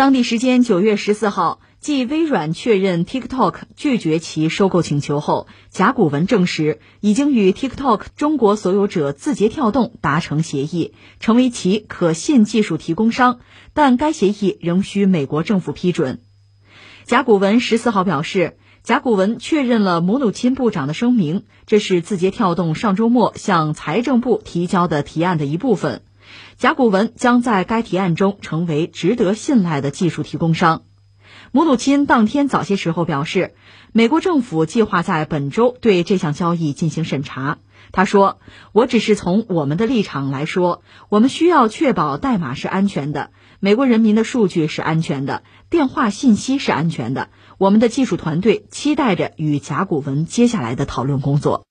当地时间九月十四号，继微软确认 TikTok 拒绝其收购请求后，甲骨文证实已经与 TikTok 中国所有者字节跳动达成协议，成为其可信技术提供商，但该协议仍需美国政府批准。甲骨文十四号表示，甲骨文确认了姆努钦部长的声明，这是字节跳动上周末向财政部提交的提案的一部分。甲骨文将在该提案中成为值得信赖的技术提供商。母努钦当天早些时候表示，美国政府计划在本周对这项交易进行审查。他说：“我只是从我们的立场来说，我们需要确保代码是安全的，美国人民的数据是安全的，电话信息是安全的。我们的技术团队期待着与甲骨文接下来的讨论工作。”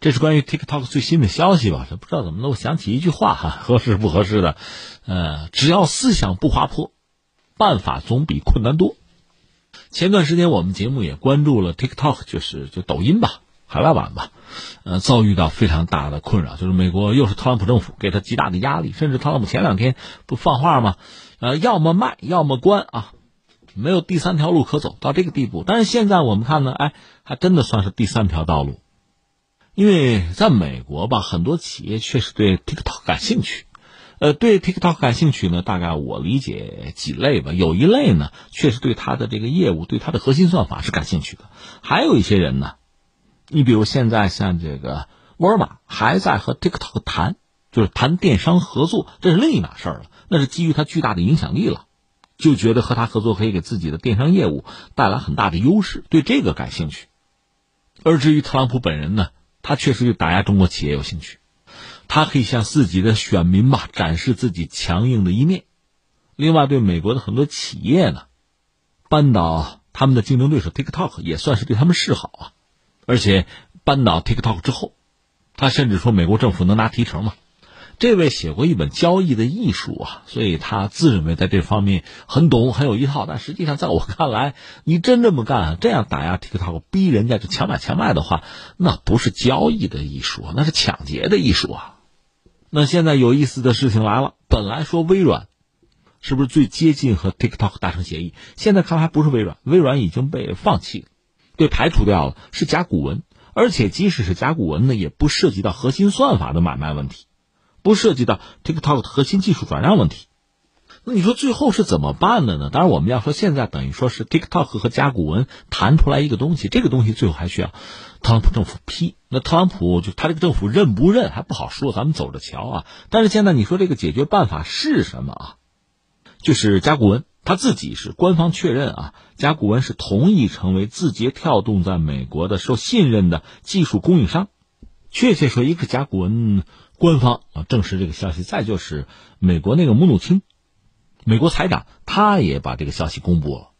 这是关于 TikTok 最新的消息吧？这不知道怎么的，我想起一句话哈，合适不合适的？呃，只要思想不滑坡，办法总比困难多。前段时间我们节目也关注了 TikTok，就是就抖音吧，海外版吧，呃，遭遇到非常大的困扰，就是美国又是特朗普政府给他极大的压力，甚至特朗普前两天不放话吗？呃，要么卖，要么关啊，没有第三条路可走到这个地步。但是现在我们看呢，哎，还真的算是第三条道路。因为在美国吧，很多企业确实对 TikTok 感兴趣，呃，对 TikTok 感兴趣呢，大概我理解几类吧。有一类呢，确实对它的这个业务、对它的核心算法是感兴趣的。还有一些人呢，你比如现在像这个沃尔玛还在和 TikTok 谈，就是谈电商合作，这是另一码事儿了。那是基于它巨大的影响力了，就觉得和他合作可以给自己的电商业务带来很大的优势，对这个感兴趣。而至于特朗普本人呢？他确实对打压中国企业有兴趣，他可以向自己的选民吧展示自己强硬的一面。另外，对美国的很多企业呢，扳倒他们的竞争对手 TikTok 也算是对他们示好啊。而且扳倒 TikTok 之后，他甚至说美国政府能拿提成吗？这位写过一本交易的艺术啊，所以他自认为在这方面很懂很有一套。但实际上，在我看来，你真这么干，这样打压 TikTok，逼人家就强买强卖的话，那不是交易的艺术，那是抢劫的艺术啊。那现在有意思的事情来了，本来说微软是不是最接近和 TikTok 达成协议，现在看来还不是微软，微软已经被放弃了，被排除掉了，是甲骨文。而且即使是甲骨文呢，也不涉及到核心算法的买卖问题。不涉及到 TikTok 核心技术转让问题，那你说最后是怎么办的呢？当然，我们要说现在等于说是 TikTok 和甲骨文谈出来一个东西，这个东西最后还需要特朗普政府批。那特朗普就他这个政府认不认还不好说，咱们走着瞧啊。但是现在你说这个解决办法是什么啊？就是甲骨文他自己是官方确认啊，甲骨文是同意成为字节跳动在美国的受信任的技术供应商。确切说，一个甲骨文。官方啊证实这个消息，再就是美国那个姆努钦，美国财长他也把这个消息公布了。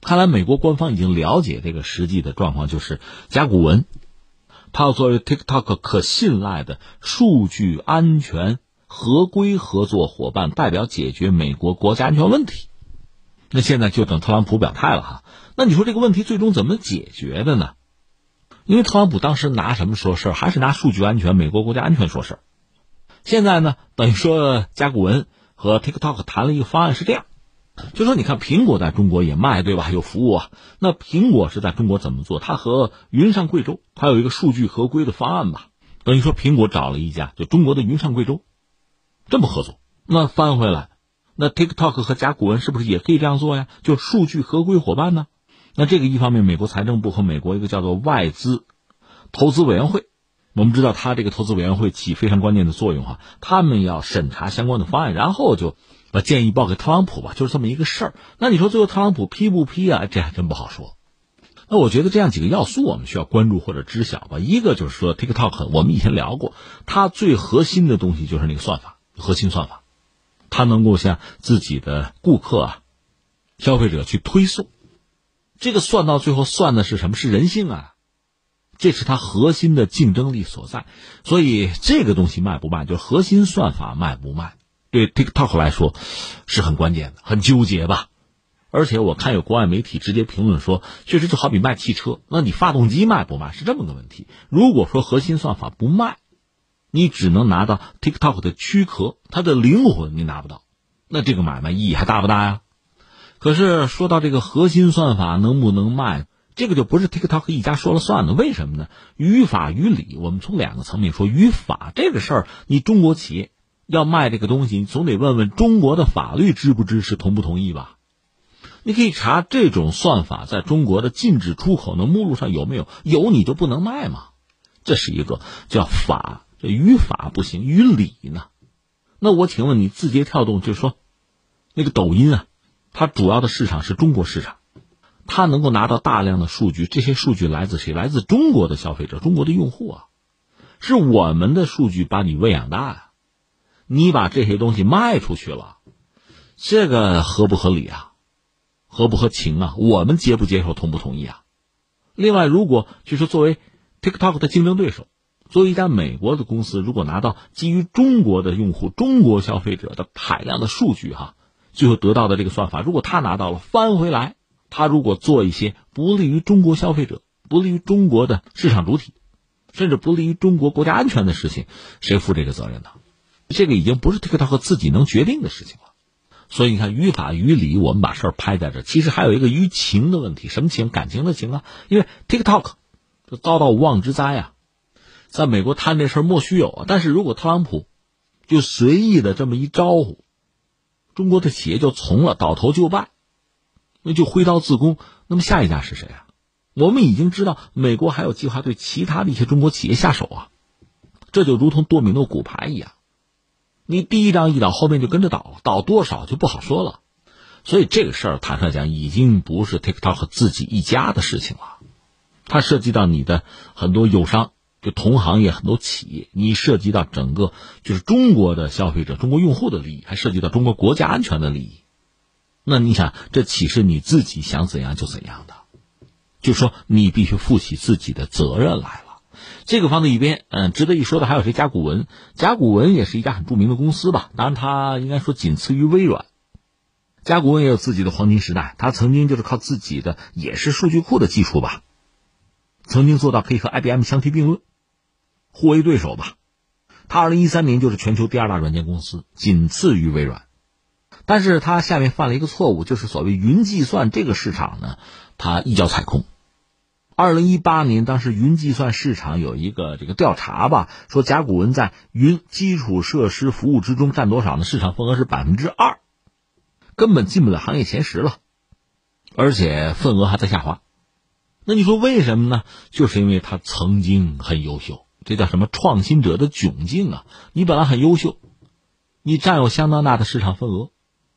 看来美国官方已经了解这个实际的状况，就是甲骨文，它要作为 TikTok 可信赖的数据安全合规合作伙伴，代表解决美国国家安全问题。那现在就等特朗普表态了哈。那你说这个问题最终怎么解决的呢？因为特朗普当时拿什么说事儿，还是拿数据安全、美国国家安全说事儿。现在呢，等于说甲骨文和 TikTok 谈了一个方案，是这样，就说你看苹果在中国也卖，对吧？有服务啊。那苹果是在中国怎么做？它和云上贵州，它有一个数据合规的方案吧？等于说苹果找了一家就中国的云上贵州，这么合作。那翻回来，那 TikTok 和甲骨文是不是也可以这样做呀？就数据合规伙伴呢？那这个一方面，美国财政部和美国一个叫做外资投资委员会，我们知道他这个投资委员会起非常关键的作用哈，他们要审查相关的方案，然后就把建议报给特朗普吧，就是这么一个事儿。那你说最后特朗普批不批啊？这还真不好说。那我觉得这样几个要素我们需要关注或者知晓吧。一个就是说，TikTok 我们以前聊过，它最核心的东西就是那个算法，核心算法，它能够向自己的顾客啊、消费者去推送。这个算到最后算的是什么？是人性啊，这是它核心的竞争力所在。所以这个东西卖不卖，就核心算法卖不卖，对 TikTok 来说是很关键的，很纠结吧。而且我看有国外媒体直接评论说，确实就好比卖汽车，那你发动机卖不卖是这么个问题。如果说核心算法不卖，你只能拿到 TikTok 的躯壳，它的灵魂你拿不到，那这个买卖意义还大不大呀？可是说到这个核心算法能不能卖，这个就不是 TikTok 一家说了算的。为什么呢？于法于理，我们从两个层面说。于法这个事儿，你中国企业要卖这个东西，你总得问问中国的法律支不支持、同不同意吧？你可以查这种算法在中国的禁止出口的目录上有没有，有你就不能卖吗？这是一个叫法，这于法不行，于理呢？那我请问你，字节跳动就说，那个抖音啊，它主要的市场是中国市场，它能够拿到大量的数据，这些数据来自谁？来自中国的消费者，中国的用户啊，是我们的数据把你喂养大呀，你把这些东西卖出去了，这个合不合理啊？合不合情啊？我们接不接受，同不同意啊？另外，如果就是作为 TikTok 的竞争对手。作为一家美国的公司，如果拿到基于中国的用户、中国消费者的海量的数据，哈，最后得到的这个算法，如果他拿到了翻回来，他如果做一些不利于中国消费者、不利于中国的市场主体，甚至不利于中国国家安全的事情，谁负这个责任呢？这个已经不是 TikTok 自己能决定的事情了。所以你看，于法于理，我们把事儿拍在这，其实还有一个于情的问题，什么情？感情的情啊？因为 TikTok 就遭到无妄之灾啊。在美国贪这事儿莫须有啊！但是如果特朗普就随意的这么一招呼，中国的企业就从了，倒头就拜，那就挥刀自宫。那么下一家是谁啊？我们已经知道，美国还有计划对其他的一些中国企业下手啊！这就如同多米诺骨牌一样，你第一张一倒，后面就跟着倒，倒多少就不好说了。所以这个事儿，坦率讲，已经不是 TikTok 自己一家的事情了，它涉及到你的很多友商。就同行业很多企业，你涉及到整个就是中国的消费者、中国用户的利益，还涉及到中国国家安全的利益。那你想，这岂是你自己想怎样就怎样的？就说你必须负起自己的责任来了。这个放在一边，嗯，值得一说的还有谁？甲骨文，甲骨文也是一家很著名的公司吧？当然，它应该说仅次于微软。甲骨文也有自己的黄金时代，它曾经就是靠自己的也是数据库的技术吧，曾经做到可以和 IBM 相提并论。互为对手吧，他二零一三年就是全球第二大软件公司，仅次于微软。但是他下面犯了一个错误，就是所谓云计算这个市场呢，他一脚踩空。二零一八年，当时云计算市场有一个这个调查吧，说甲骨文在云基础设施服务之中占多少呢？市场份额是百分之二，根本进不了行业前十了，而且份额还在下滑。那你说为什么呢？就是因为他曾经很优秀。这叫什么创新者的窘境啊！你本来很优秀，你占有相当大的市场份额，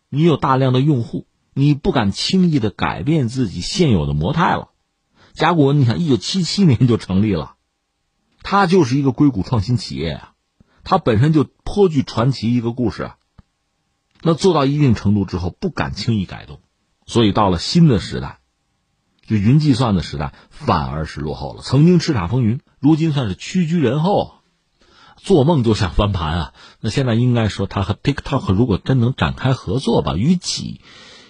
你有大量的用户，你不敢轻易的改变自己现有的模态了。甲骨文，你想，一九七七年就成立了，它就是一个硅谷创新企业啊，它本身就颇具传奇一个故事啊。那做到一定程度之后，不敢轻易改动，所以到了新的时代。就云计算的时代，反而是落后了。曾经叱咤风云，如今算是屈居人后，做梦就想翻盘啊！那现在应该说，他和 TikTok 如果真能展开合作吧，与己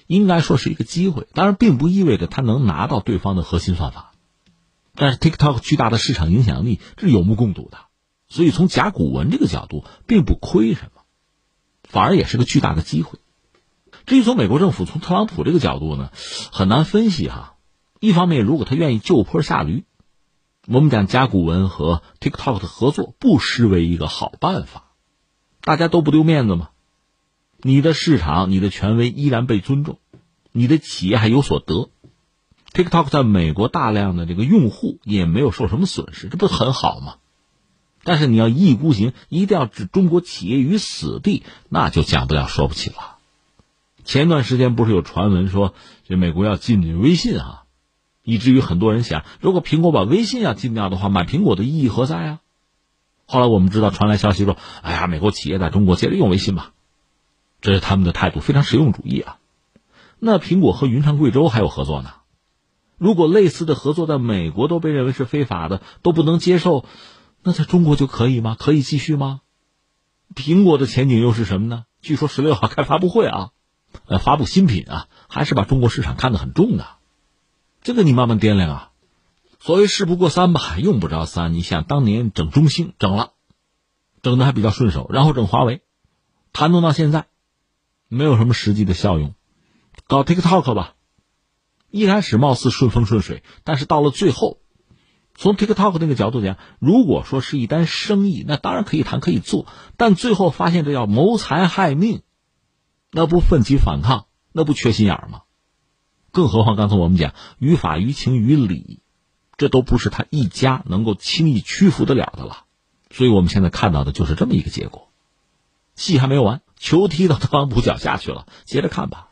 应该说是一个机会。当然，并不意味着他能拿到对方的核心算法，但是 TikTok 巨大的市场影响力这是有目共睹的，所以从甲骨文这个角度，并不亏什么，反而也是个巨大的机会。至于从美国政府、从特朗普这个角度呢，很难分析哈。一方面，如果他愿意就坡下驴，我们讲甲骨文和 TikTok 的合作不失为一个好办法，大家都不丢面子嘛。你的市场、你的权威依然被尊重，你的企业还有所得。TikTok 在美国大量的这个用户也没有受什么损失，这不很好吗？但是你要一意孤行，一定要置中国企业于死地，那就讲不了说不起了。前段时间不是有传闻说，这美国要禁止微信啊？以至于很多人想，如果苹果把微信要禁掉的话，买苹果的意义何在啊？后来我们知道传来消息说，哎呀，美国企业在中国接着用微信吧，这是他们的态度，非常实用主义啊。那苹果和云上贵州还有合作呢？如果类似的合作在美国都被认为是非法的，都不能接受，那在中国就可以吗？可以继续吗？苹果的前景又是什么呢？据说十六号开发布会啊，呃，发布新品啊，还是把中国市场看得很重的。这个你慢慢掂量啊，所谓事不过三吧，用不着三。你想当年整中兴整了，整的还比较顺手，然后整华为，谈动到现在，没有什么实际的效用，搞 TikTok 吧，一开始貌似顺风顺水，但是到了最后，从 TikTok 那个角度讲，如果说是一单生意，那当然可以谈可以做，但最后发现这要谋财害命，那不奋起反抗，那不缺心眼吗？更何况刚才我们讲于法于情于理，这都不是他一家能够轻易屈服得了的了。所以我们现在看到的就是这么一个结果。戏还没有完，球踢到特朗普脚下去了，接着看吧。